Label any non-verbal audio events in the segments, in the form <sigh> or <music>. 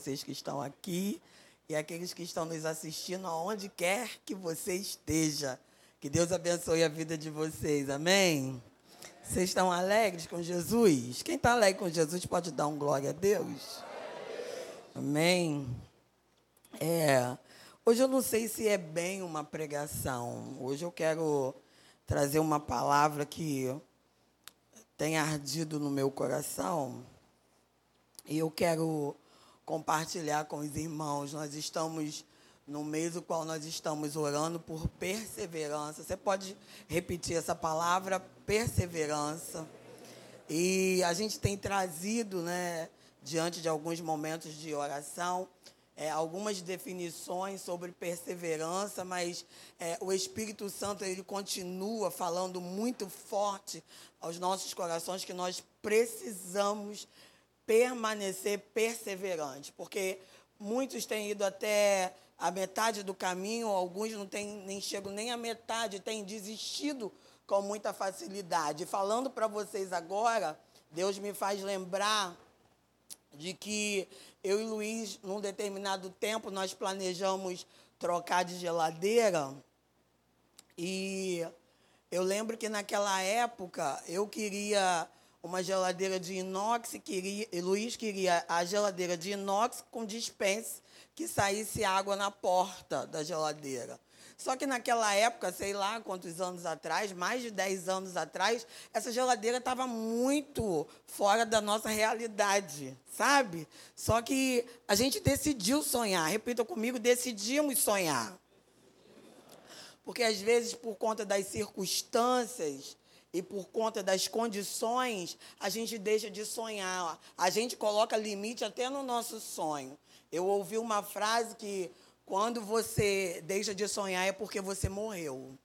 vocês que estão aqui e aqueles que estão nos assistindo aonde quer que você esteja. Que Deus abençoe a vida de vocês. Amém? Vocês estão alegres com Jesus? Quem está alegre com Jesus pode dar um glória a Deus? Amém? É, hoje eu não sei se é bem uma pregação. Hoje eu quero trazer uma palavra que tem ardido no meu coração. E eu quero compartilhar com os irmãos. Nós estamos no mês no qual nós estamos orando por perseverança. Você pode repetir essa palavra, perseverança. E a gente tem trazido, né, diante de alguns momentos de oração, é, algumas definições sobre perseverança, mas é, o Espírito Santo ele continua falando muito forte aos nossos corações que nós precisamos permanecer perseverante, porque muitos têm ido até a metade do caminho, alguns não têm, nem chegam nem à metade, têm desistido com muita facilidade. Falando para vocês agora, Deus me faz lembrar de que eu e Luiz, num determinado tempo, nós planejamos trocar de geladeira. E eu lembro que naquela época eu queria uma geladeira de inox, queria, Luiz queria a geladeira de inox com dispense que saísse água na porta da geladeira. Só que naquela época, sei lá quantos anos atrás, mais de 10 anos atrás, essa geladeira estava muito fora da nossa realidade, sabe? Só que a gente decidiu sonhar. Repita comigo, decidimos sonhar. Porque às vezes, por conta das circunstâncias, e por conta das condições, a gente deixa de sonhar. A gente coloca limite até no nosso sonho. Eu ouvi uma frase que quando você deixa de sonhar é porque você morreu.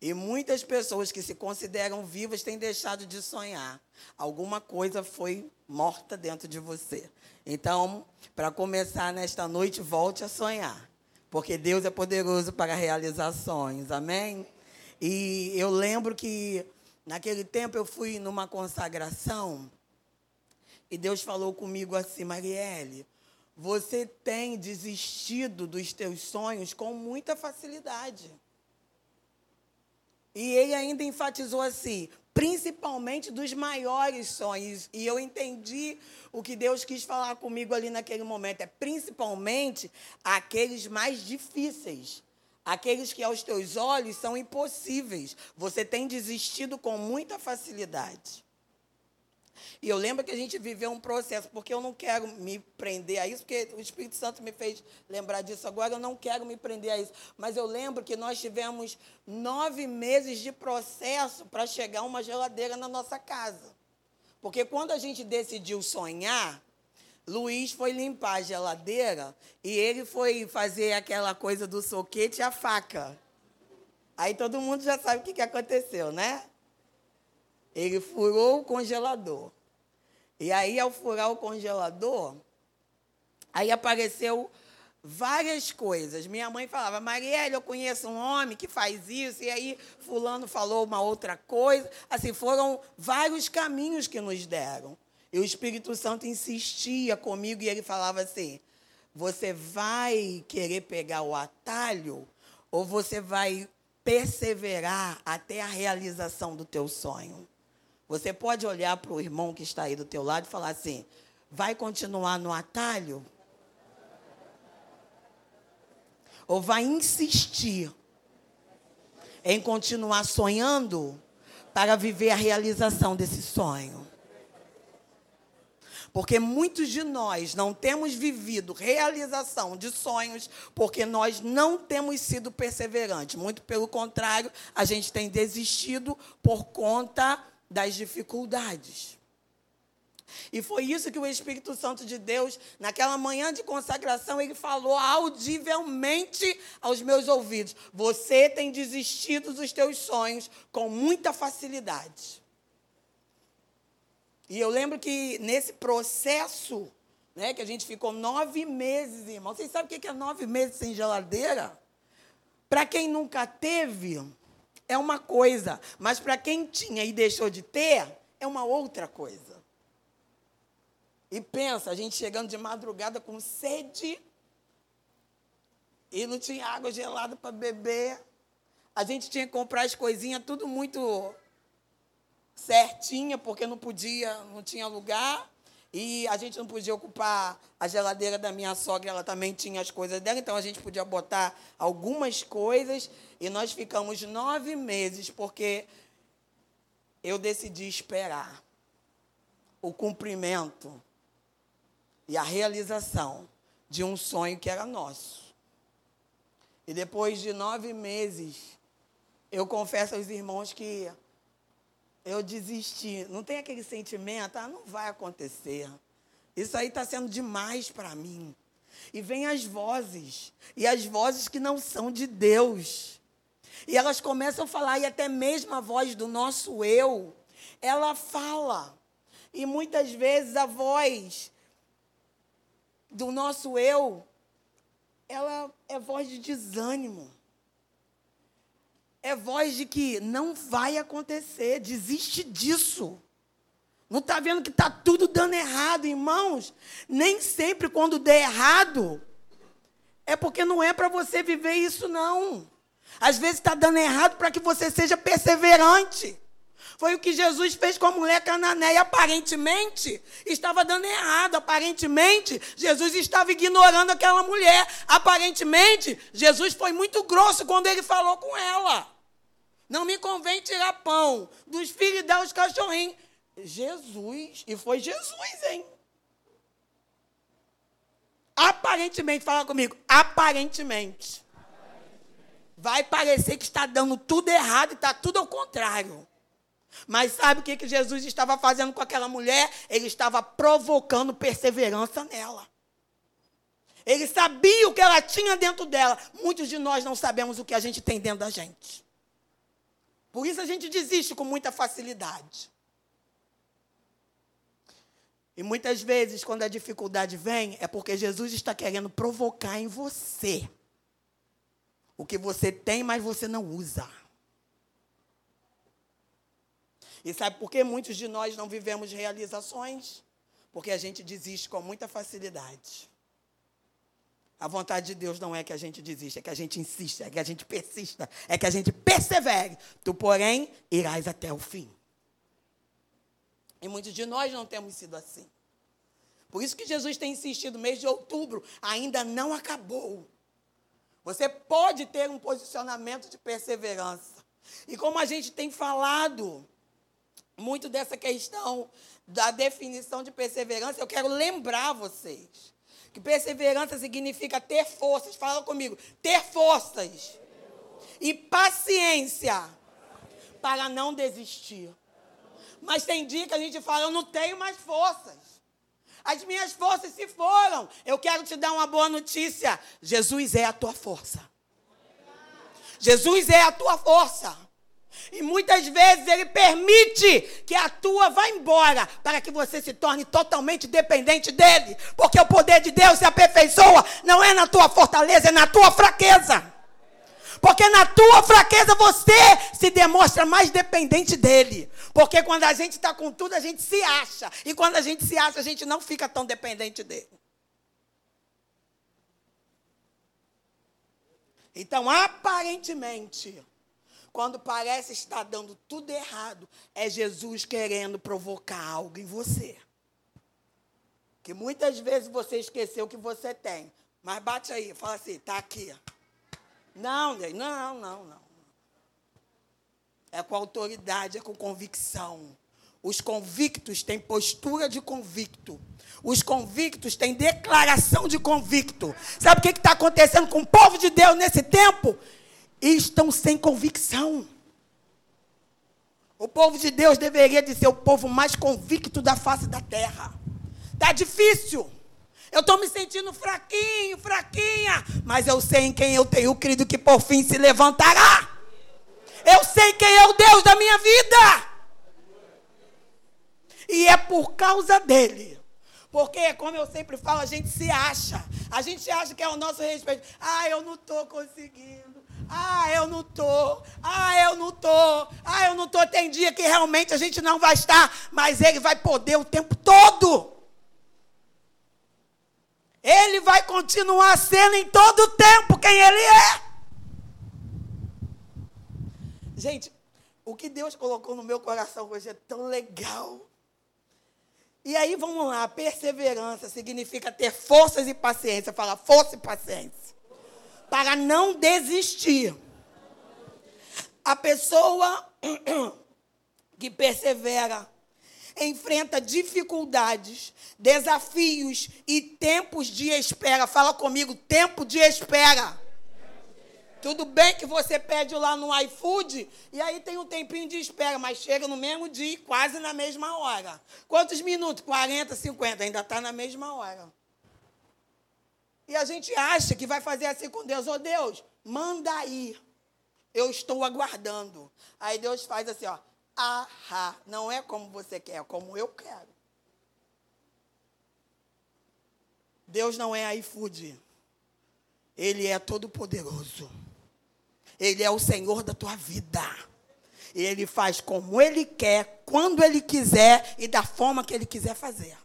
E muitas pessoas que se consideram vivas têm deixado de sonhar. Alguma coisa foi morta dentro de você. Então, para começar nesta noite, volte a sonhar. Porque Deus é poderoso para realizações. Amém? E eu lembro que naquele tempo eu fui numa consagração e Deus falou comigo assim, Marielle, você tem desistido dos teus sonhos com muita facilidade. E ele ainda enfatizou assim, principalmente dos maiores sonhos. E eu entendi o que Deus quis falar comigo ali naquele momento. É principalmente aqueles mais difíceis. Aqueles que aos teus olhos são impossíveis. Você tem desistido com muita facilidade. E eu lembro que a gente viveu um processo, porque eu não quero me prender a isso, porque o Espírito Santo me fez lembrar disso agora, eu não quero me prender a isso. Mas eu lembro que nós tivemos nove meses de processo para chegar uma geladeira na nossa casa. Porque quando a gente decidiu sonhar, Luiz foi limpar a geladeira e ele foi fazer aquela coisa do soquete e a faca. Aí todo mundo já sabe o que, que aconteceu, né? Ele furou o congelador. E aí, ao furar o congelador, aí apareceu várias coisas. Minha mãe falava, Marielle, eu conheço um homem que faz isso, e aí fulano falou uma outra coisa. Assim, foram vários caminhos que nos deram. E o Espírito Santo insistia comigo e ele falava assim: você vai querer pegar o atalho ou você vai perseverar até a realização do teu sonho? Você pode olhar para o irmão que está aí do teu lado e falar assim: vai continuar no atalho? Ou vai insistir em continuar sonhando para viver a realização desse sonho? Porque muitos de nós não temos vivido realização de sonhos porque nós não temos sido perseverantes. Muito pelo contrário, a gente tem desistido por conta das dificuldades. E foi isso que o Espírito Santo de Deus, naquela manhã de consagração, ele falou audivelmente aos meus ouvidos: Você tem desistido dos teus sonhos com muita facilidade. E eu lembro que nesse processo, né, que a gente ficou nove meses, irmão. Vocês sabem o que é nove meses sem geladeira? Para quem nunca teve, é uma coisa. Mas para quem tinha e deixou de ter, é uma outra coisa. E pensa, a gente chegando de madrugada com sede e não tinha água gelada para beber. A gente tinha que comprar as coisinhas tudo muito certinha, porque não podia, não tinha lugar. E a gente não podia ocupar a geladeira da minha sogra, ela também tinha as coisas dela, então a gente podia botar algumas coisas. E nós ficamos nove meses, porque eu decidi esperar o cumprimento e a realização de um sonho que era nosso. E depois de nove meses, eu confesso aos irmãos que eu desisti. Não tem aquele sentimento, ah, não vai acontecer. Isso aí está sendo demais para mim. E vem as vozes, e as vozes que não são de Deus. E elas começam a falar, e até mesmo a voz do nosso eu, ela fala. E muitas vezes a voz do nosso eu, ela é voz de desânimo. É voz de que não vai acontecer, desiste disso. Não está vendo que está tudo dando errado, irmãos? Nem sempre quando der errado, é porque não é para você viver isso, não. Às vezes está dando errado para que você seja perseverante. Foi o que Jesus fez com a mulher cananeia. Aparentemente, estava dando errado. Aparentemente, Jesus estava ignorando aquela mulher. Aparentemente, Jesus foi muito grosso quando ele falou com ela. Não me convém tirar pão dos filhos e dar os cachorrinhos. Jesus, e foi Jesus, hein? Aparentemente, fala comigo, aparentemente. Vai parecer que está dando tudo errado e está tudo ao contrário. Mas sabe o que, que Jesus estava fazendo com aquela mulher? Ele estava provocando perseverança nela. Ele sabia o que ela tinha dentro dela. Muitos de nós não sabemos o que a gente tem dentro da gente. Por isso a gente desiste com muita facilidade. E muitas vezes, quando a dificuldade vem, é porque Jesus está querendo provocar em você o que você tem, mas você não usa. E sabe por que muitos de nós não vivemos realizações? Porque a gente desiste com muita facilidade. A vontade de Deus não é que a gente desista, é que a gente insista, é que a gente persista, é que a gente persevere. Tu, porém, irás até o fim. E muitos de nós não temos sido assim. Por isso que Jesus tem insistido, mês de outubro ainda não acabou. Você pode ter um posicionamento de perseverança. E como a gente tem falado, muito dessa questão da definição de perseverança, eu quero lembrar vocês que perseverança significa ter forças. Fala comigo, ter forças e paciência para não desistir. Mas tem dia que a gente fala, eu não tenho mais forças. As minhas forças se foram. Eu quero te dar uma boa notícia. Jesus é a tua força. Jesus é a tua força. E muitas vezes ele permite que a tua vá embora para que você se torne totalmente dependente dele. Porque o poder de Deus se aperfeiçoa não é na tua fortaleza, é na tua fraqueza. Porque na tua fraqueza você se demonstra mais dependente dele. Porque quando a gente está com tudo, a gente se acha. E quando a gente se acha, a gente não fica tão dependente dele. Então, aparentemente, quando parece estar dando tudo errado, é Jesus querendo provocar algo em você. Que muitas vezes você esqueceu que você tem. Mas bate aí, fala assim, está aqui. Não, não, não, não. É com autoridade, é com convicção. Os convictos têm postura de convicto. Os convictos têm declaração de convicto. Sabe o que está acontecendo com o povo de Deus nesse tempo? Estão sem convicção. O povo de Deus deveria de ser o povo mais convicto da face da terra. Está difícil. Eu estou me sentindo fraquinho, fraquinha. Mas eu sei em quem eu tenho crido que por fim se levantará. Eu sei quem é o Deus da minha vida. E é por causa dele. Porque, como eu sempre falo, a gente se acha. A gente acha que é o nosso respeito. Ah, eu não estou conseguindo. Ah, eu não tô. Ah, eu não tô. Ah, eu não tô. Tem dia que realmente a gente não vai estar, mas ele vai poder o tempo todo. Ele vai continuar sendo em todo o tempo quem Ele é. Gente, o que Deus colocou no meu coração hoje é tão legal. E aí vamos lá, perseverança significa ter forças e paciência. Fala força e paciência. Para não desistir. A pessoa <clears throat> que persevera enfrenta dificuldades, desafios e tempos de espera. Fala comigo, tempo de espera. Tudo bem que você pede lá no iFood e aí tem um tempinho de espera, mas chega no mesmo dia, quase na mesma hora. Quantos minutos? 40, 50, ainda está na mesma hora. E a gente acha que vai fazer assim com Deus. Ô oh, Deus, manda aí. Eu estou aguardando. Aí Deus faz assim, ó. Ahá. Não é como você quer, é como eu quero. Deus não é iFood. Ele é todo poderoso. Ele é o Senhor da tua vida. Ele faz como Ele quer, quando Ele quiser e da forma que Ele quiser fazer.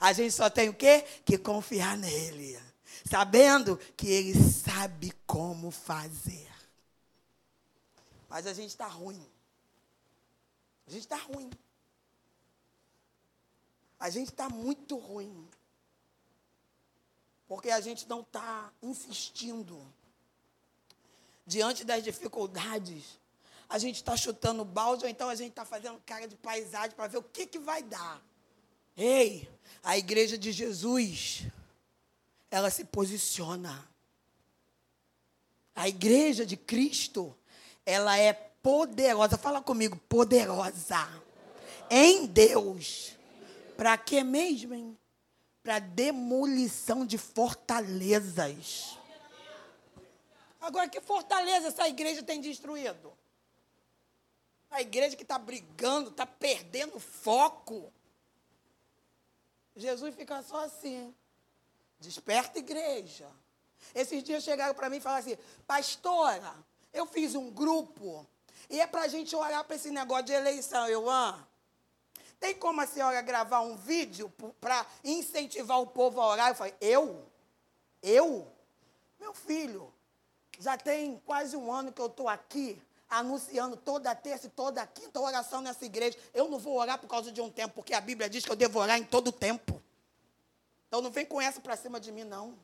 A gente só tem o quê? Que confiar nele. Sabendo que Ele sabe como fazer. Mas a gente está ruim. A gente está ruim. A gente está muito ruim. Porque a gente não está insistindo diante das dificuldades, a gente está chutando balde ou então a gente está fazendo cara de paisagem para ver o que, que vai dar. Ei, a igreja de Jesus, ela se posiciona. A igreja de Cristo, ela é poderosa. Fala comigo, poderosa. Em Deus. Para quê mesmo, hein? Para demolição de fortalezas. Agora, que fortaleza essa igreja tem destruído? A igreja que está brigando, está perdendo foco. Jesus fica só assim. Desperta igreja. Esses dias chegaram para mim e falaram assim: Pastora, eu fiz um grupo e é para a gente orar para esse negócio de eleição. Eu, tem como a senhora gravar um vídeo para incentivar o povo a orar? Eu falei: Eu? Eu? Meu filho, já tem quase um ano que eu estou aqui anunciando toda terça e toda quinta oração nessa igreja. Eu não vou orar por causa de um tempo, porque a Bíblia diz que eu devo orar em todo tempo. Então não vem com essa para cima de mim, não.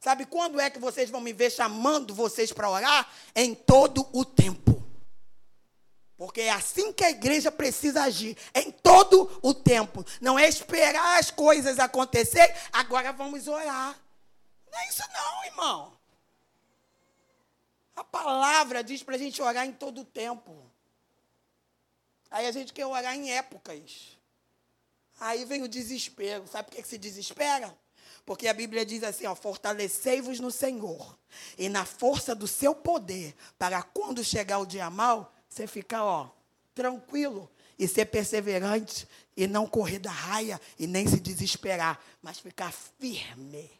Sabe quando é que vocês vão me ver chamando vocês para orar? Em todo o tempo. Porque é assim que a igreja precisa agir, em todo o tempo. Não é esperar as coisas acontecerem, agora vamos orar. Não é isso não, irmão. A palavra diz para a gente orar em todo o tempo. Aí a gente quer orar em épocas. Aí vem o desespero. Sabe por que se desespera? Porque a Bíblia diz assim: ó, fortalecei-vos no Senhor e na força do seu poder, para quando chegar o dia mal, você ficar, ó, tranquilo e ser perseverante e não correr da raia e nem se desesperar, mas ficar firme.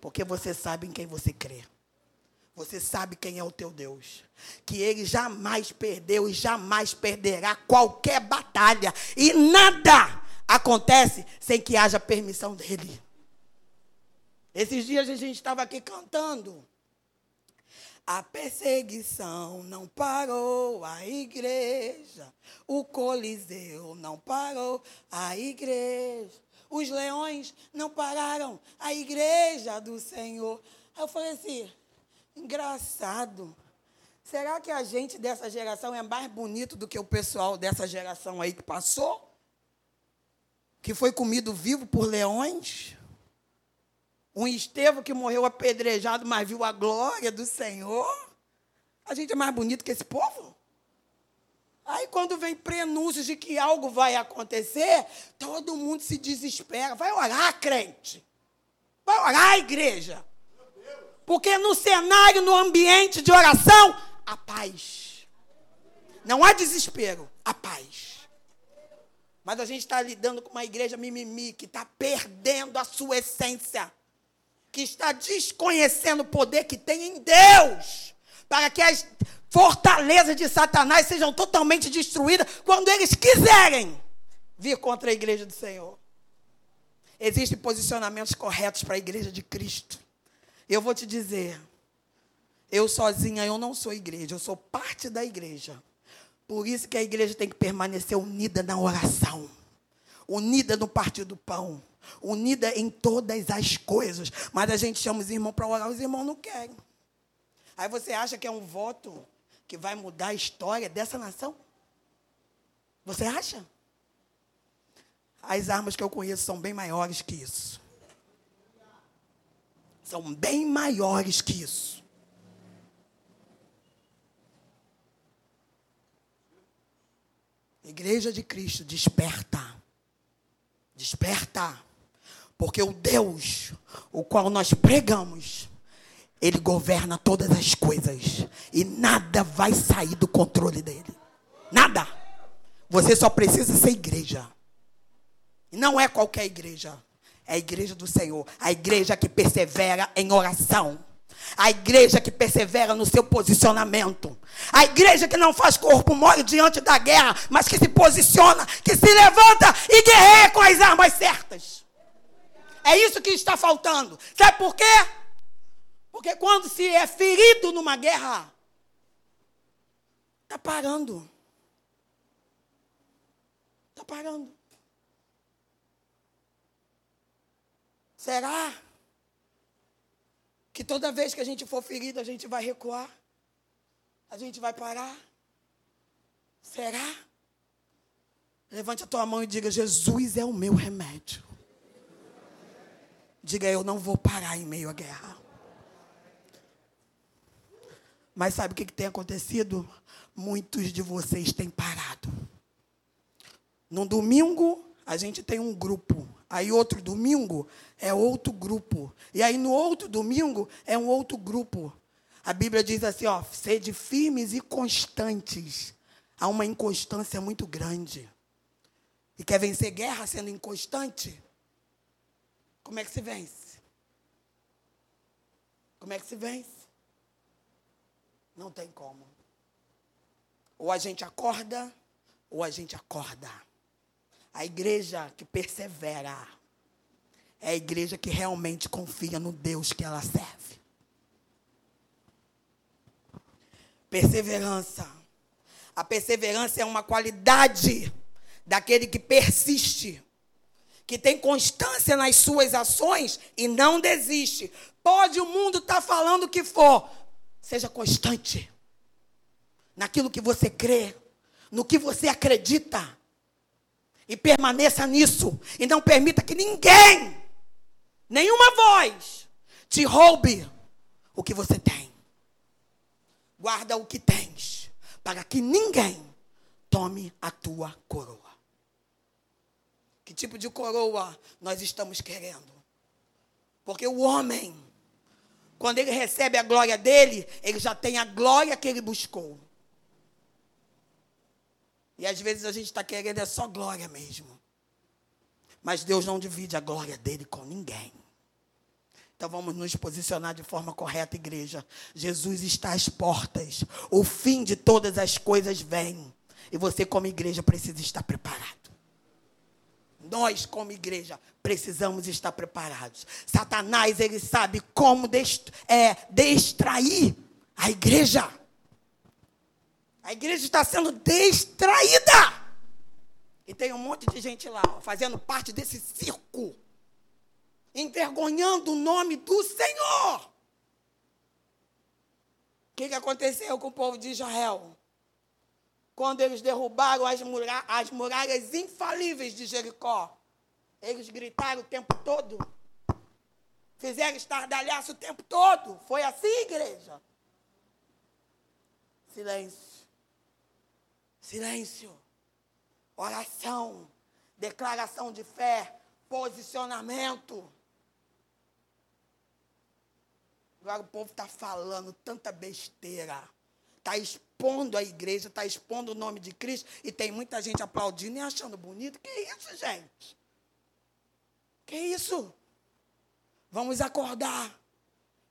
Porque você sabe em quem você crê. Você sabe quem é o teu Deus. Que ele jamais perdeu e jamais perderá qualquer batalha. E nada acontece sem que haja permissão dele. Esses dias a gente estava aqui cantando. A perseguição não parou a igreja. O Coliseu não parou a igreja. Os leões não pararam a igreja do Senhor. Aí eu falei assim: Engraçado. Será que a gente dessa geração é mais bonito do que o pessoal dessa geração aí que passou? Que foi comido vivo por leões? Um Estevão que morreu apedrejado, mas viu a glória do Senhor? A gente é mais bonito que esse povo? Aí, quando vem prenúncios de que algo vai acontecer, todo mundo se desespera. Vai orar, crente. Vai orar, igreja. Porque no cenário, no ambiente de oração, a paz. Não há desespero, a paz. Mas a gente está lidando com uma igreja mimimi que está perdendo a sua essência, que está desconhecendo o poder que tem em Deus, para que as fortalezas de Satanás sejam totalmente destruídas quando eles quiserem vir contra a igreja do Senhor. Existem posicionamentos corretos para a igreja de Cristo. Eu vou te dizer, eu sozinha eu não sou igreja, eu sou parte da igreja. Por isso que a igreja tem que permanecer unida na oração, unida no partir do pão, unida em todas as coisas. Mas a gente chama os irmãos para orar, os irmãos não querem. Aí você acha que é um voto que vai mudar a história dessa nação? Você acha? As armas que eu conheço são bem maiores que isso. São bem maiores que isso. Igreja de Cristo, desperta. Desperta. Porque o Deus, o qual nós pregamos, ele governa todas as coisas. E nada vai sair do controle dele. Nada. Você só precisa ser igreja. E não é qualquer igreja. É a igreja do Senhor. A igreja que persevera em oração. A igreja que persevera no seu posicionamento. A igreja que não faz corpo mole diante da guerra, mas que se posiciona, que se levanta e guerreia com as armas certas. É isso que está faltando. Sabe por quê? Porque quando se é ferido numa guerra, está parando. Está parando. Será que toda vez que a gente for ferido, a gente vai recuar? A gente vai parar? Será? Levante a tua mão e diga: Jesus é o meu remédio. Diga: Eu não vou parar em meio à guerra. Mas sabe o que, que tem acontecido? Muitos de vocês têm parado. No domingo, a gente tem um grupo. Aí outro domingo é outro grupo. E aí no outro domingo é um outro grupo. A Bíblia diz assim, ó, sede firmes e constantes. Há uma inconstância muito grande. E quer vencer guerra sendo inconstante? Como é que se vence? Como é que se vence? Não tem como. Ou a gente acorda, ou a gente acorda. A igreja que persevera é a igreja que realmente confia no Deus que ela serve. Perseverança. A perseverança é uma qualidade daquele que persiste, que tem constância nas suas ações e não desiste. Pode o mundo estar tá falando o que for, seja constante naquilo que você crê, no que você acredita. E permaneça nisso. E não permita que ninguém, nenhuma voz, te roube o que você tem. Guarda o que tens, para que ninguém tome a tua coroa. Que tipo de coroa nós estamos querendo? Porque o homem, quando ele recebe a glória dele, ele já tem a glória que ele buscou. E às vezes a gente está querendo é só glória mesmo. Mas Deus não divide a glória dele com ninguém. Então vamos nos posicionar de forma correta, igreja. Jesus está às portas. O fim de todas as coisas vem. E você, como igreja, precisa estar preparado. Nós, como igreja, precisamos estar preparados. Satanás, ele sabe como dest é, distrair a igreja. A igreja está sendo distraída. E tem um monte de gente lá, fazendo parte desse circo, envergonhando o nome do Senhor. O que, que aconteceu com o povo de Israel? Quando eles derrubaram as, muralhas, as muralhas infalíveis de Jericó, eles gritaram o tempo todo. Fizeram estardalhaço o tempo todo. Foi assim, igreja? Silêncio. Silêncio. Oração. Declaração de fé. Posicionamento. Agora o povo está falando tanta besteira. Está expondo a igreja, está expondo o nome de Cristo. E tem muita gente aplaudindo e achando bonito. Que isso, gente? Que isso? Vamos acordar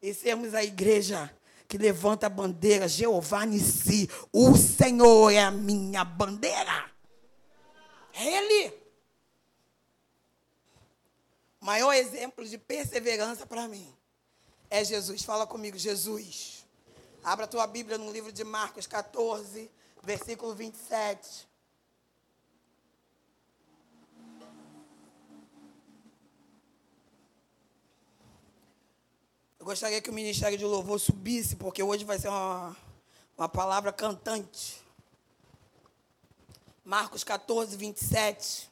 e sermos a igreja que levanta a bandeira, Jeová Nissi, o Senhor é a minha bandeira. É Ele. maior exemplo de perseverança para mim é Jesus. Fala comigo, Jesus. Abra a tua Bíblia no livro de Marcos 14, versículo 27. Eu gostaria que o Ministério de Louvor subisse, porque hoje vai ser uma, uma palavra cantante. Marcos 14, 27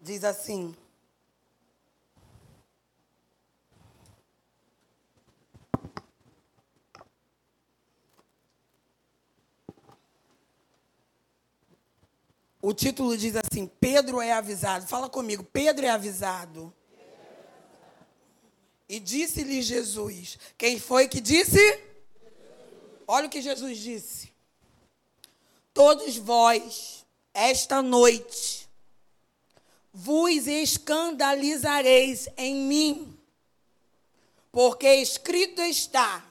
diz assim. O título diz assim: Pedro é avisado. Fala comigo, Pedro é avisado. E disse-lhe Jesus: Quem foi que disse? Olha o que Jesus disse. Todos vós, esta noite, vos escandalizareis em mim, porque escrito está: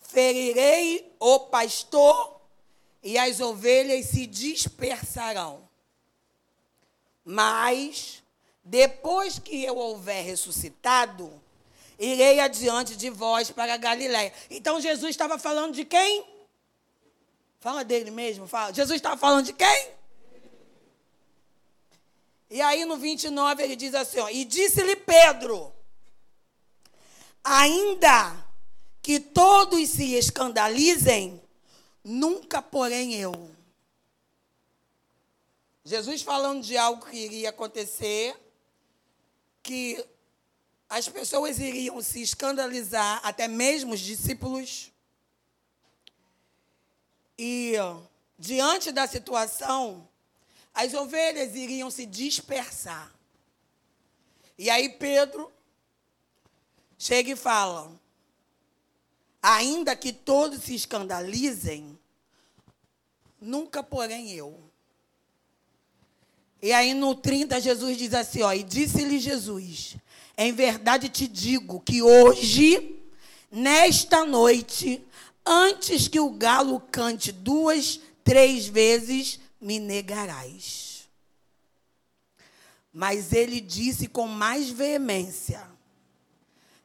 ferirei o pastor e as ovelhas se dispersarão. Mas, depois que eu houver ressuscitado, irei adiante de vós para Galiléia. Então Jesus estava falando de quem? Fala dele mesmo, fala. Jesus estava falando de quem? E aí no 29 ele diz assim, ó, e disse-lhe Pedro, ainda que todos se escandalizem, Nunca, porém, eu. Jesus falando de algo que iria acontecer, que as pessoas iriam se escandalizar, até mesmo os discípulos. E diante da situação, as ovelhas iriam se dispersar. E aí Pedro chega e fala: Ainda que todos se escandalizem, nunca porém eu. E aí no 30 Jesus diz assim, ó, e disse-lhe Jesus: Em verdade te digo que hoje, nesta noite, antes que o galo cante duas, três vezes, me negarás. Mas ele disse com mais veemência: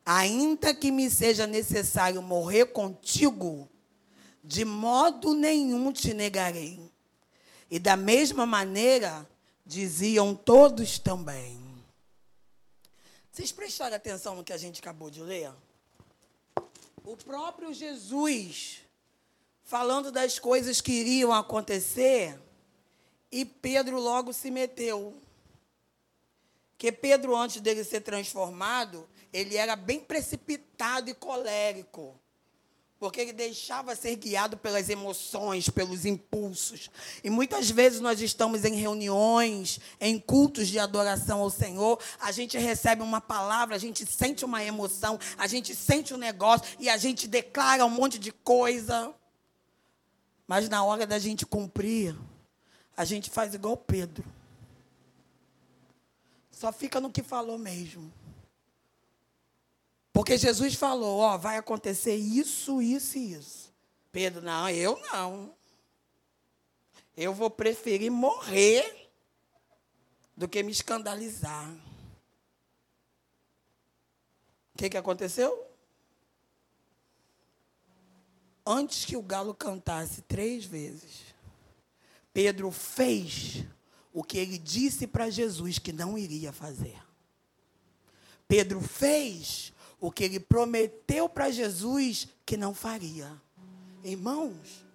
ainda que me seja necessário morrer contigo, de modo nenhum te negarei. E da mesma maneira diziam todos também. Vocês prestaram atenção no que a gente acabou de ler? O próprio Jesus falando das coisas que iriam acontecer, e Pedro logo se meteu. Que Pedro, antes dele ser transformado, ele era bem precipitado e colérico. Porque ele deixava ser guiado pelas emoções, pelos impulsos. E muitas vezes nós estamos em reuniões, em cultos de adoração ao Senhor, a gente recebe uma palavra, a gente sente uma emoção, a gente sente um negócio e a gente declara um monte de coisa. Mas na hora da gente cumprir, a gente faz igual Pedro. Só fica no que falou mesmo. Porque Jesus falou, ó, vai acontecer isso, isso e isso. Pedro, não, eu não. Eu vou preferir morrer do que me escandalizar. O que, que aconteceu? Antes que o galo cantasse três vezes, Pedro fez o que ele disse para Jesus que não iria fazer. Pedro fez o que ele prometeu para Jesus que não faria. Irmãos,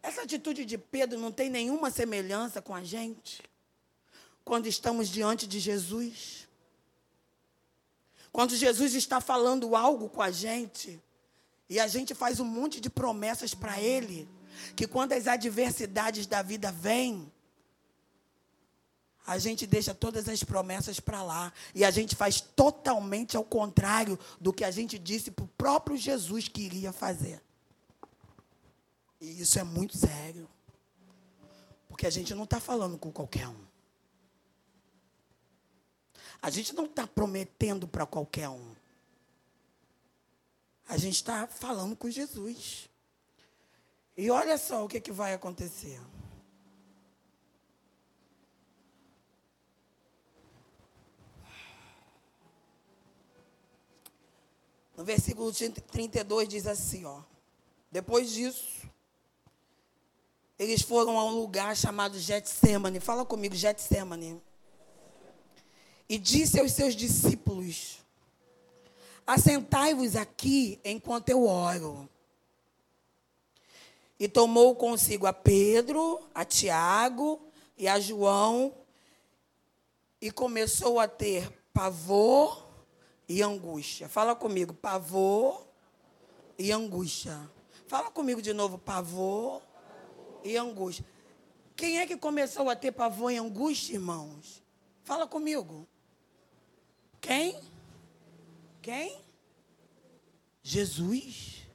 essa atitude de Pedro não tem nenhuma semelhança com a gente quando estamos diante de Jesus. Quando Jesus está falando algo com a gente e a gente faz um monte de promessas para ele, que quando as adversidades da vida vêm, a gente deixa todas as promessas para lá e a gente faz totalmente ao contrário do que a gente disse para o próprio Jesus que iria fazer. E isso é muito sério. Porque a gente não está falando com qualquer um. A gente não está prometendo para qualquer um. A gente está falando com Jesus. E olha só o que, que vai acontecer. No versículo 32 diz assim, ó. Depois disso, eles foram a um lugar chamado Getsemane. Fala comigo, Getsemane. E disse aos seus discípulos: Assentai-vos aqui enquanto eu oro. E tomou consigo a Pedro, a Tiago e a João, e começou a ter pavor e angústia. Fala comigo, pavor e angústia. Fala comigo de novo, pavor e angústia. Quem é que começou a ter pavor e angústia, irmãos? Fala comigo. Quem? Quem? Jesus.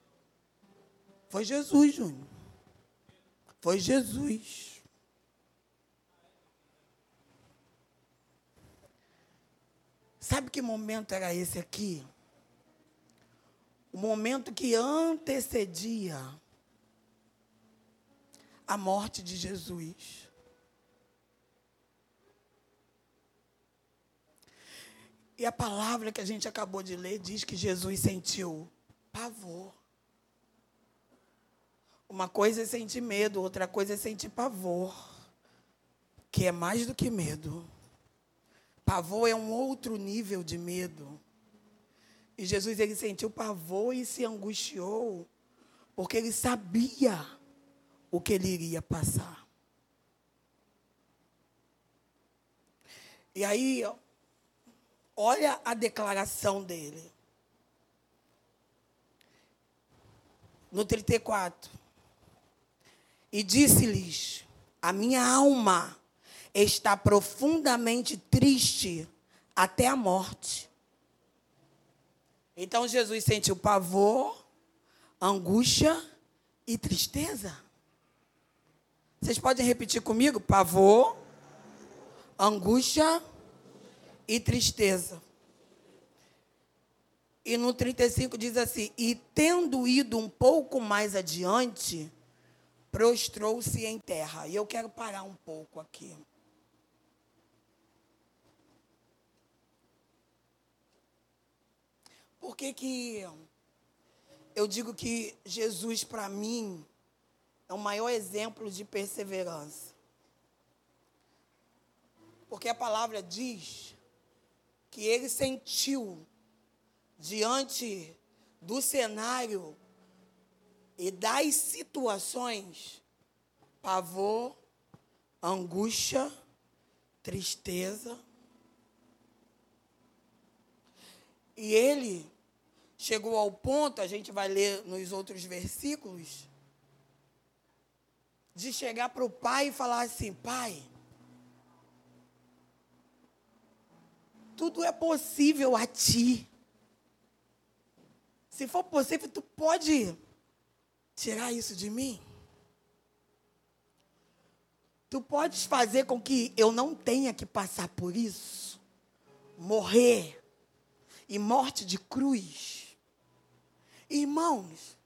Foi Jesus, Júnior. Foi Jesus. Sabe que momento era esse aqui? O momento que antecedia a morte de Jesus. E a palavra que a gente acabou de ler diz que Jesus sentiu pavor. Uma coisa é sentir medo, outra coisa é sentir pavor, que é mais do que medo. Pavor é um outro nível de medo. E Jesus ele sentiu pavor e se angustiou, porque ele sabia o que ele iria passar. E aí, olha a declaração dele. No 34. E disse-lhes: A minha alma está profundamente triste até a morte. Então Jesus sentiu pavor, angústia e tristeza. Vocês podem repetir comigo? Pavor, angústia e tristeza. E no 35 diz assim: E tendo ido um pouco mais adiante, prostrou-se em terra. E eu quero parar um pouco aqui. Por que, que eu digo que Jesus, para mim, é o maior exemplo de perseverança. Porque a palavra diz que ele sentiu diante do cenário e das situações pavor, angústia, tristeza. E ele chegou ao ponto, a gente vai ler nos outros versículos, de chegar para o pai e falar assim: pai, tudo é possível a ti. Se for possível, tu pode tirar isso de mim. Tu podes fazer com que eu não tenha que passar por isso, morrer e morte de cruz. Irmãos,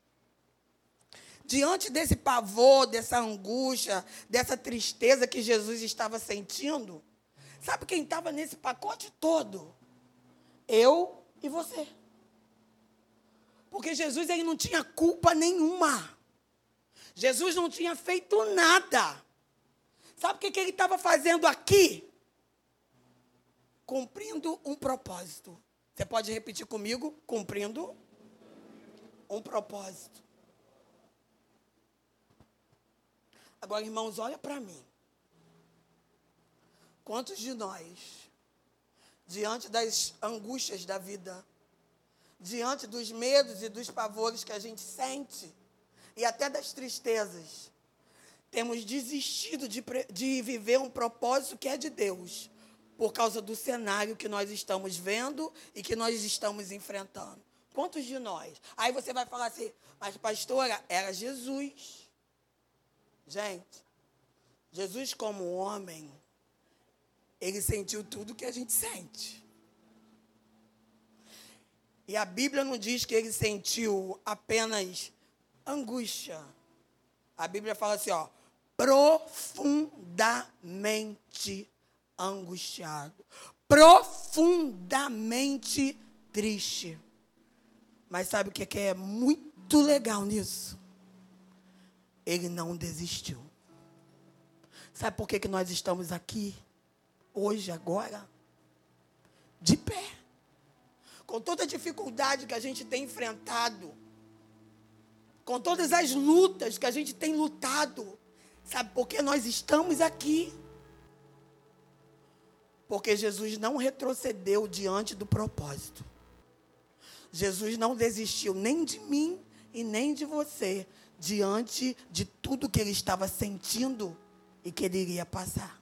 diante desse pavor, dessa angústia, dessa tristeza que Jesus estava sentindo, sabe quem estava nesse pacote todo? Eu e você. Porque Jesus ele não tinha culpa nenhuma. Jesus não tinha feito nada. Sabe o que, que ele estava fazendo aqui? Cumprindo um propósito. Você pode repetir comigo? Cumprindo um propósito. Agora, irmãos, olha para mim. Quantos de nós, diante das angústias da vida, diante dos medos e dos pavores que a gente sente, e até das tristezas, temos desistido de, de viver um propósito que é de Deus, por causa do cenário que nós estamos vendo e que nós estamos enfrentando. Quantos de nós? Aí você vai falar assim, mas pastora, era Jesus. Gente, Jesus, como homem, ele sentiu tudo que a gente sente. E a Bíblia não diz que ele sentiu apenas angústia. A Bíblia fala assim, ó, profundamente angustiado, profundamente triste. Mas sabe o que é muito legal nisso? Ele não desistiu. Sabe por que, que nós estamos aqui? Hoje, agora? De pé. Com toda a dificuldade que a gente tem enfrentado. Com todas as lutas que a gente tem lutado. Sabe por que nós estamos aqui? Porque Jesus não retrocedeu diante do propósito. Jesus não desistiu nem de mim e nem de você diante de tudo que ele estava sentindo e que ele iria passar.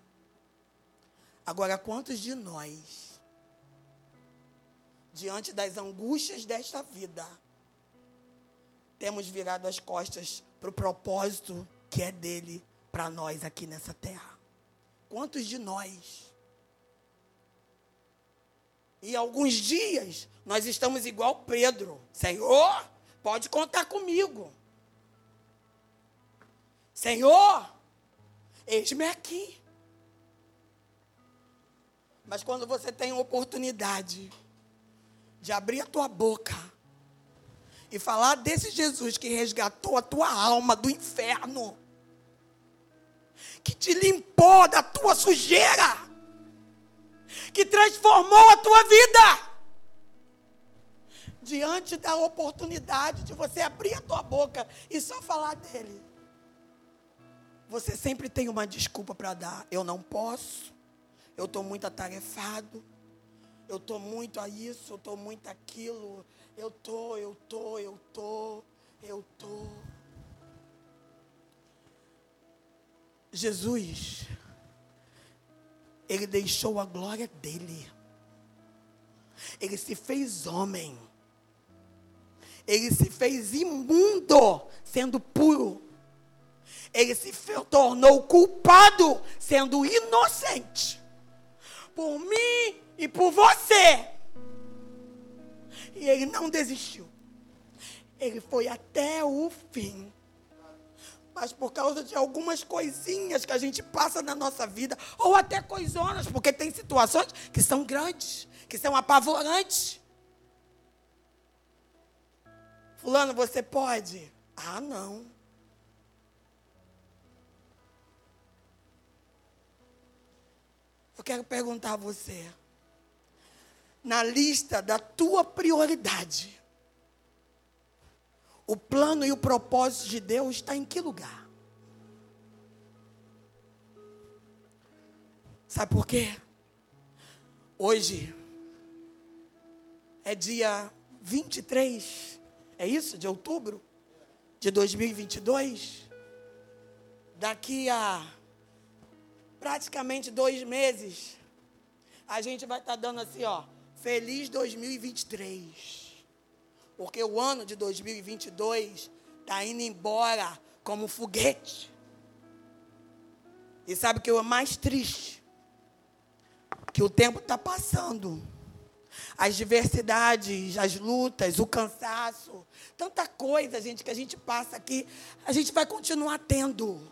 Agora, quantos de nós, diante das angústias desta vida, temos virado as costas para o propósito que é dele para nós aqui nessa terra? Quantos de nós? E alguns dias nós estamos igual Pedro. Senhor, pode contar comigo. Senhor, eis-me aqui. Mas quando você tem oportunidade de abrir a tua boca e falar desse Jesus que resgatou a tua alma do inferno, que te limpou da tua sujeira, que transformou a tua vida. Diante da oportunidade de você abrir a tua boca e só falar dele. Você sempre tem uma desculpa para dar. Eu não posso. Eu estou muito atarefado. Eu estou muito a isso, eu estou muito aquilo. Eu estou, eu estou, eu estou, eu estou. Jesus ele deixou a glória dele. Ele se fez homem. Ele se fez imundo, sendo puro. Ele se tornou culpado, sendo inocente. Por mim e por você. E ele não desistiu. Ele foi até o fim mas por causa de algumas coisinhas que a gente passa na nossa vida, ou até coisonas, porque tem situações que são grandes, que são apavorantes. Fulano, você pode? Ah, não. Eu quero perguntar a você, na lista da tua prioridade, o plano e o propósito de Deus está em que lugar? Sabe por quê? Hoje é dia 23, é isso? De outubro de 2022. Daqui a praticamente dois meses, a gente vai estar tá dando assim, ó, feliz 2023. Porque o ano de 2022 está indo embora como um foguete. E sabe o que é mais triste? Que o tempo está passando. As diversidades, as lutas, o cansaço, tanta coisa, gente, que a gente passa aqui, a gente vai continuar tendo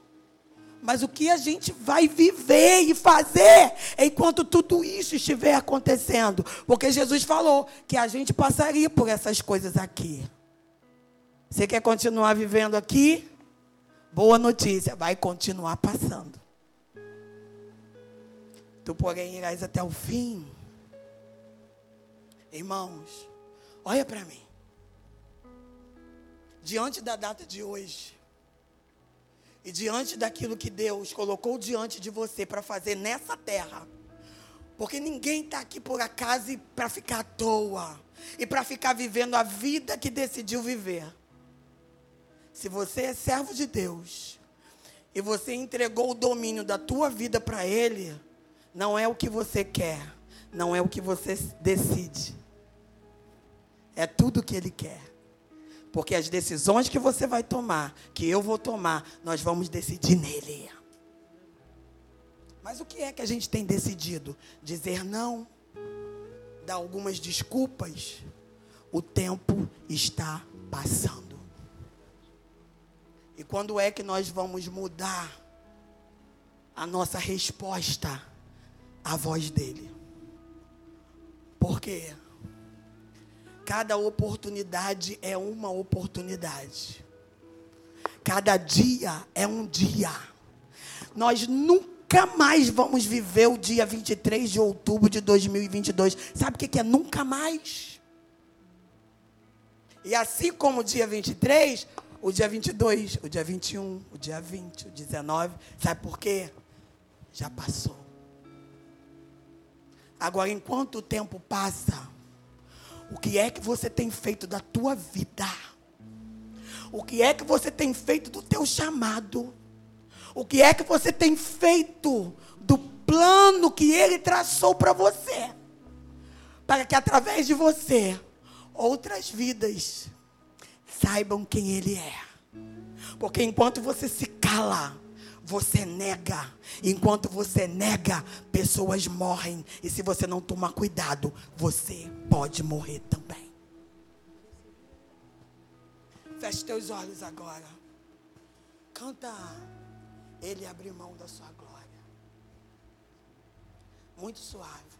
mas o que a gente vai viver e fazer enquanto tudo isso estiver acontecendo. Porque Jesus falou que a gente passaria por essas coisas aqui. Você quer continuar vivendo aqui? Boa notícia, vai continuar passando. Tu, porém, irás até o fim. Irmãos, olha para mim. Diante da data de hoje, e diante daquilo que Deus colocou diante de você para fazer nessa terra, porque ninguém está aqui por acaso para ficar à toa e para ficar vivendo a vida que decidiu viver. Se você é servo de Deus e você entregou o domínio da tua vida para Ele, não é o que você quer, não é o que você decide, é tudo o que Ele quer. Porque as decisões que você vai tomar, que eu vou tomar, nós vamos decidir nele. Mas o que é que a gente tem decidido? Dizer não, dar algumas desculpas. O tempo está passando. E quando é que nós vamos mudar a nossa resposta à voz dele? Por quê? Cada oportunidade é uma oportunidade. Cada dia é um dia. Nós nunca mais vamos viver o dia 23 de outubro de 2022. Sabe o que é nunca mais? E assim como o dia 23, o dia 22, o dia 21, o dia 20, o 19, sabe por quê? Já passou. Agora, enquanto o tempo passa, o que é que você tem feito da tua vida? O que é que você tem feito do teu chamado? O que é que você tem feito do plano que ele traçou para você? Para que através de você outras vidas saibam quem ele é. Porque enquanto você se cala, você nega. Enquanto você nega, pessoas morrem. E se você não tomar cuidado, você pode morrer também. Feche teus olhos agora. Canta. Ele abriu mão da sua glória. Muito suave.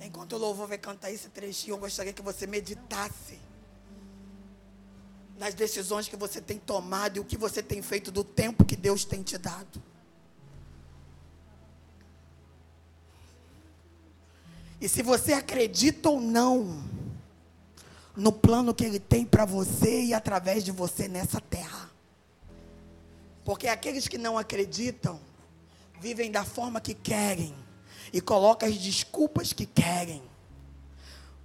Enquanto o louvor vai cantar esse trechinho, eu gostaria que você meditasse nas decisões que você tem tomado e o que você tem feito do tempo que Deus tem te dado. E se você acredita ou não no plano que Ele tem para você e através de você nessa terra. Porque aqueles que não acreditam vivem da forma que querem e colocam as desculpas que querem.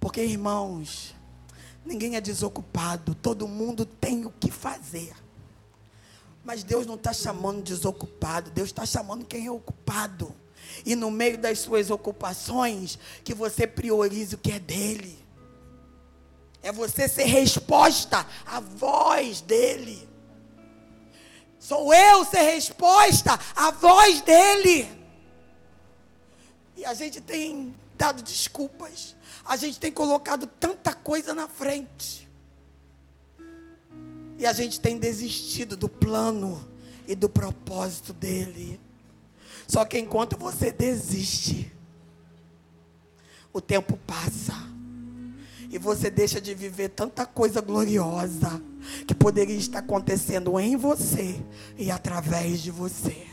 Porque, irmãos, ninguém é desocupado, todo mundo tem o que fazer. Mas Deus não está chamando desocupado, Deus está chamando quem é ocupado. E no meio das suas ocupações, que você priorize o que é dele. É você ser resposta à voz dele. Sou eu ser resposta à voz dele. E a gente tem dado desculpas. A gente tem colocado tanta coisa na frente. E a gente tem desistido do plano e do propósito dele. Só que enquanto você desiste, o tempo passa. E você deixa de viver tanta coisa gloriosa que poderia estar acontecendo em você e através de você.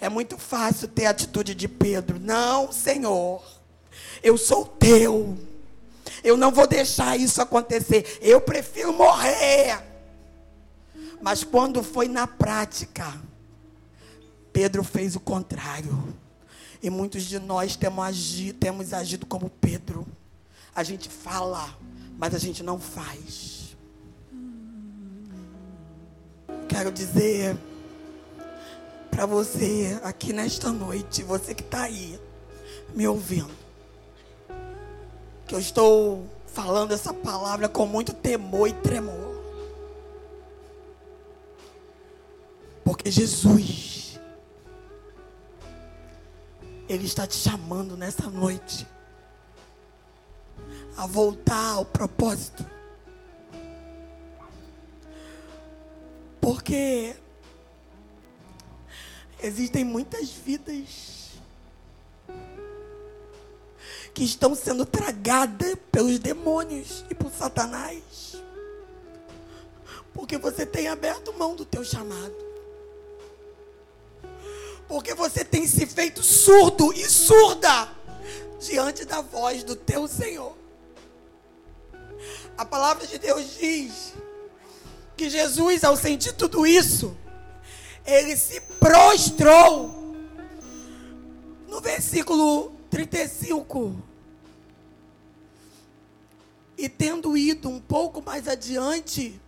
É muito fácil ter a atitude de Pedro. Não, Senhor, eu sou teu. Eu não vou deixar isso acontecer. Eu prefiro morrer. Mas quando foi na prática, Pedro fez o contrário. E muitos de nós temos agido, temos agido como Pedro. A gente fala, mas a gente não faz. Quero dizer para você aqui nesta noite, você que está aí me ouvindo, que eu estou falando essa palavra com muito temor e tremor. Porque Jesus ele está te chamando nessa noite a voltar ao propósito. Porque existem muitas vidas que estão sendo tragadas pelos demônios e por Satanás. Porque você tem aberto mão do teu chamado. Porque você tem se feito surdo e surda diante da voz do teu Senhor. A palavra de Deus diz que Jesus, ao sentir tudo isso, ele se prostrou. No versículo 35. E tendo ido um pouco mais adiante,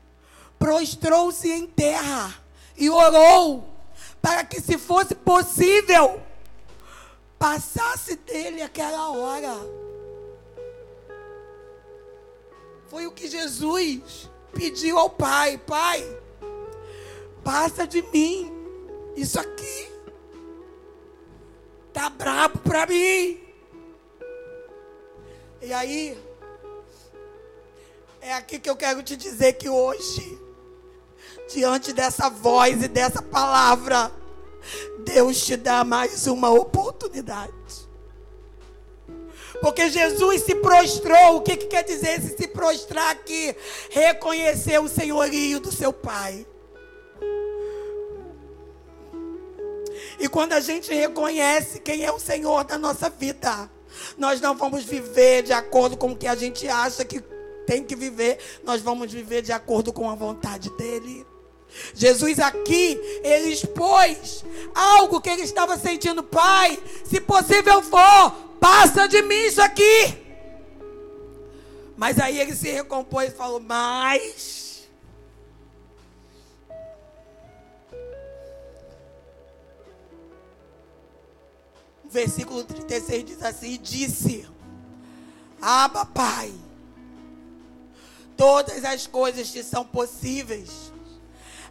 prostrou-se em terra e orou para que, se fosse possível, passasse dele aquela hora. Foi o que Jesus pediu ao Pai: Pai, passa de mim isso aqui. Tá brabo para mim. E aí, é aqui que eu quero te dizer que hoje diante dessa voz e dessa palavra, Deus te dá mais uma oportunidade. Porque Jesus se prostrou. O que, que quer dizer esse se prostrar aqui? Reconhecer o senhorio do seu Pai. E quando a gente reconhece quem é o Senhor da nossa vida, nós não vamos viver de acordo com o que a gente acha que tem que viver, nós vamos viver de acordo com a vontade dEle. Jesus aqui, ele expôs algo que ele estava sentindo, Pai, se possível for, passa de mim isso aqui. Mas aí ele se recompôs e falou: Mas versículo 36 diz assim: e Disse, Aba, Pai, todas as coisas te são possíveis.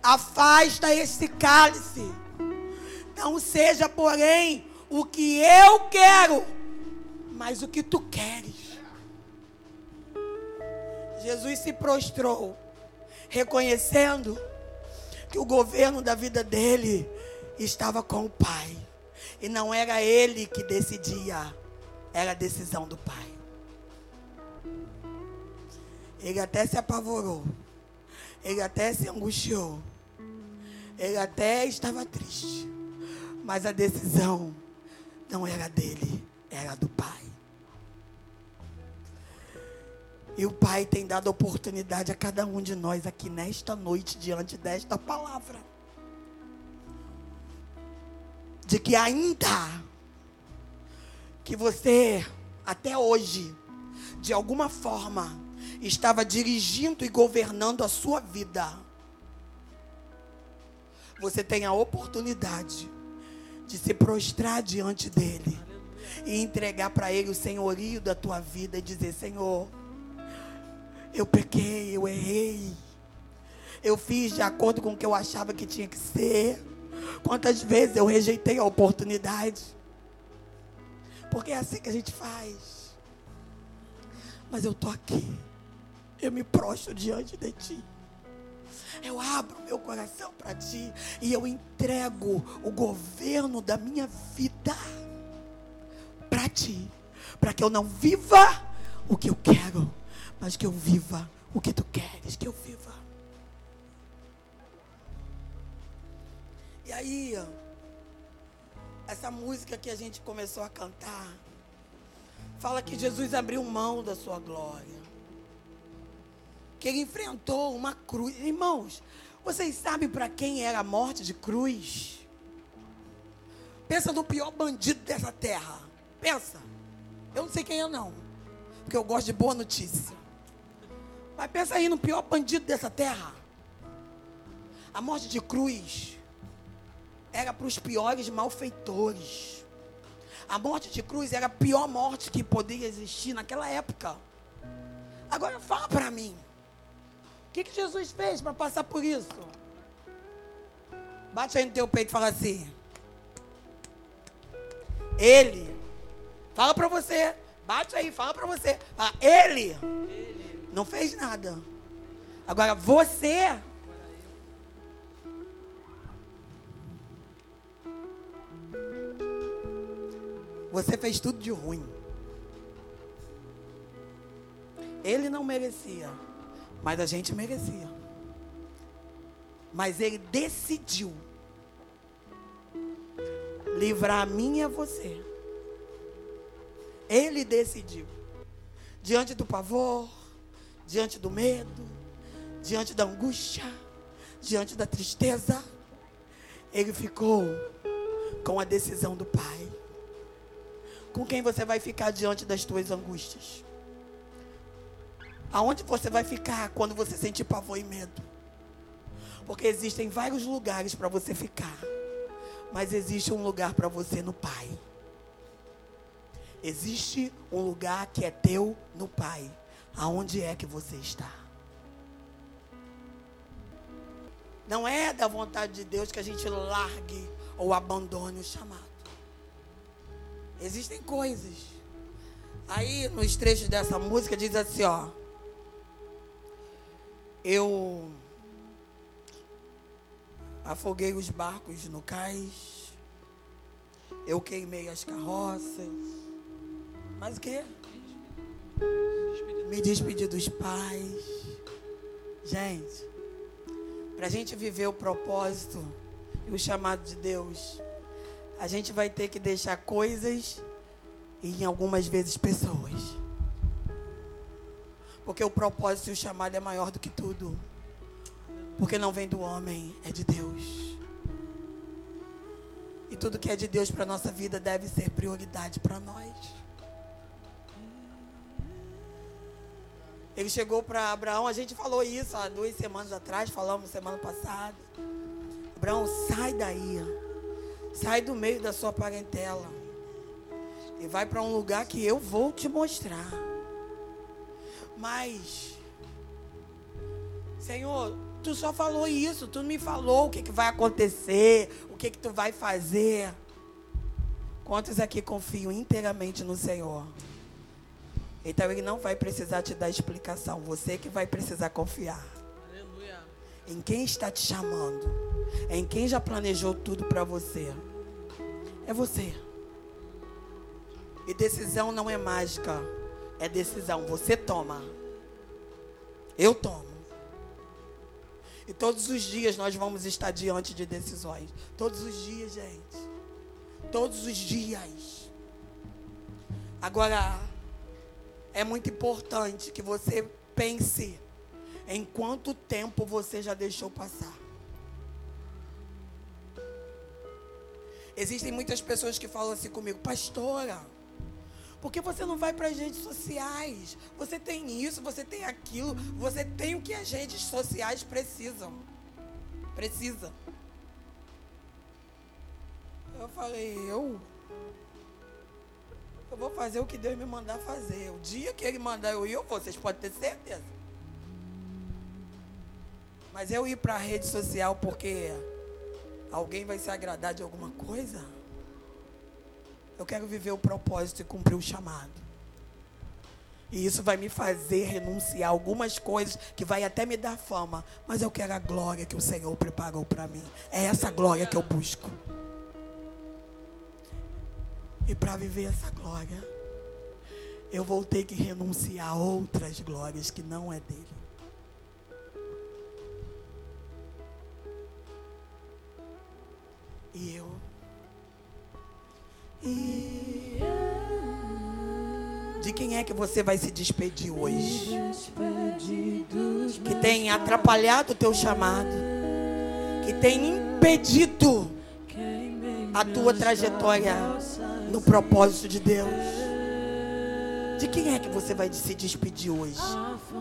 Afasta esse cálice. Não seja, porém, o que eu quero, mas o que tu queres. Jesus se prostrou, reconhecendo que o governo da vida dele estava com o Pai. E não era ele que decidia, era a decisão do pai. Ele até se apavorou. Ele até se angustiou. Ele até estava triste. Mas a decisão não era dele, era do pai. E o pai tem dado oportunidade a cada um de nós aqui nesta noite, diante desta palavra de que ainda que você até hoje de alguma forma estava dirigindo e governando a sua vida. Você tem a oportunidade de se prostrar diante dele e entregar para ele o senhorio da tua vida e dizer: Senhor, eu pequei, eu errei, eu fiz de acordo com o que eu achava que tinha que ser. Quantas vezes eu rejeitei a oportunidade? Porque é assim que a gente faz. Mas eu estou aqui. Eu me prostro diante de ti. Eu abro meu coração para ti e eu entrego o governo da minha vida para ti, para que eu não viva o que eu quero, mas que eu viva o que tu queres que eu viva. E aí, essa música que a gente começou a cantar, fala que Jesus abriu mão da sua glória. Que ele enfrentou uma cruz. Irmãos, vocês sabem para quem era a morte de cruz? Pensa no pior bandido dessa terra. Pensa. Eu não sei quem é, não. Porque eu gosto de boa notícia. Mas pensa aí no pior bandido dessa terra. A morte de cruz era para os piores malfeitores. A morte de cruz era a pior morte que poderia existir naquela época. Agora fala para mim. Que, que Jesus fez para passar por isso? Bate aí no teu peito e fala assim. Ele. Fala para você. Bate aí, fala para você. Fala, ele, ele não fez nada. Agora você Você fez tudo de ruim. Ele não merecia, mas a gente merecia. Mas ele decidiu livrar a mim e a você. Ele decidiu. Diante do pavor, diante do medo, diante da angústia, diante da tristeza, ele ficou com a decisão do Pai. Com quem você vai ficar diante das tuas angústias? Aonde você vai ficar quando você sentir pavor e medo? Porque existem vários lugares para você ficar. Mas existe um lugar para você no Pai. Existe um lugar que é teu no Pai. Aonde é que você está? Não é da vontade de Deus que a gente largue ou abandone o chamado. Existem coisas. Aí, nos trechos dessa música, diz assim, ó. Eu afoguei os barcos no cais. Eu queimei as carroças. Mas o quê? Me despedir dos pais. Gente, para a gente viver o propósito e o chamado de Deus, a gente vai ter que deixar coisas e, em algumas vezes, pessoas. Porque o propósito e o chamado é maior do que tudo. Porque não vem do homem, é de Deus. E tudo que é de Deus para a nossa vida deve ser prioridade para nós. Ele chegou para Abraão, a gente falou isso há duas semanas atrás, falamos semana passada. Abraão, sai daí. Sai do meio da sua parentela. E vai para um lugar que eu vou te mostrar. Mas, Senhor, tu só falou isso, tu me falou o que, que vai acontecer, o que, que tu vai fazer. Quantos aqui confiam inteiramente no Senhor? Então ele não vai precisar te dar explicação, você que vai precisar confiar. Aleluia. Em quem está te chamando, em quem já planejou tudo para você. É você. E decisão não é mágica, é decisão, você toma. Eu tomo. E todos os dias nós vamos estar diante de decisões. Todos os dias, gente. Todos os dias. Agora, é muito importante que você pense em quanto tempo você já deixou passar. Existem muitas pessoas que falam assim comigo, pastora, por que você não vai para as redes sociais? Você tem isso, você tem aquilo, você tem o que as redes sociais precisam. Precisa. Eu falei, eu? Eu vou fazer o que Deus me mandar fazer. O dia que Ele mandar eu ir, eu vou. Vocês podem ter certeza. Mas eu ir para a rede social porque alguém vai se agradar de alguma coisa? Eu quero viver o propósito e cumprir o chamado. E isso vai me fazer renunciar algumas coisas que vai até me dar fama, mas eu quero a glória que o Senhor preparou para mim. É essa glória que eu busco. E para viver essa glória, eu vou ter que renunciar a outras glórias que não é dele. E eu de quem é que você vai se despedir hoje? Que tem atrapalhado o teu chamado, que tem impedido a tua trajetória no propósito de Deus. De quem é que você vai se despedir hoje?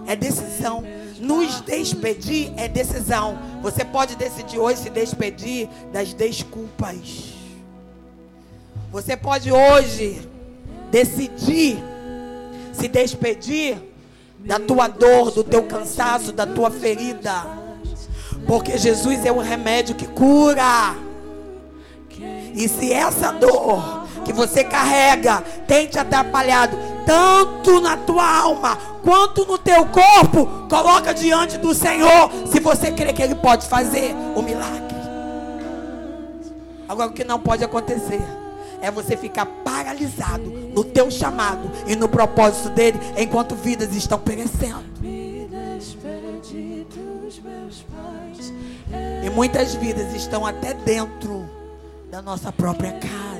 É decisão. Nos despedir é decisão. Você pode decidir hoje se despedir das desculpas. Você pode hoje decidir se despedir da tua dor, do teu cansaço, da tua ferida. Porque Jesus é o remédio que cura. E se essa dor que você carrega tem te atrapalhado tanto na tua alma quanto no teu corpo, coloca diante do Senhor, se você crê que ele pode fazer o milagre. Agora o que não pode acontecer é você ficar paralisado no teu chamado e no propósito dele enquanto vidas estão perecendo. E muitas vidas estão até dentro da nossa própria casa.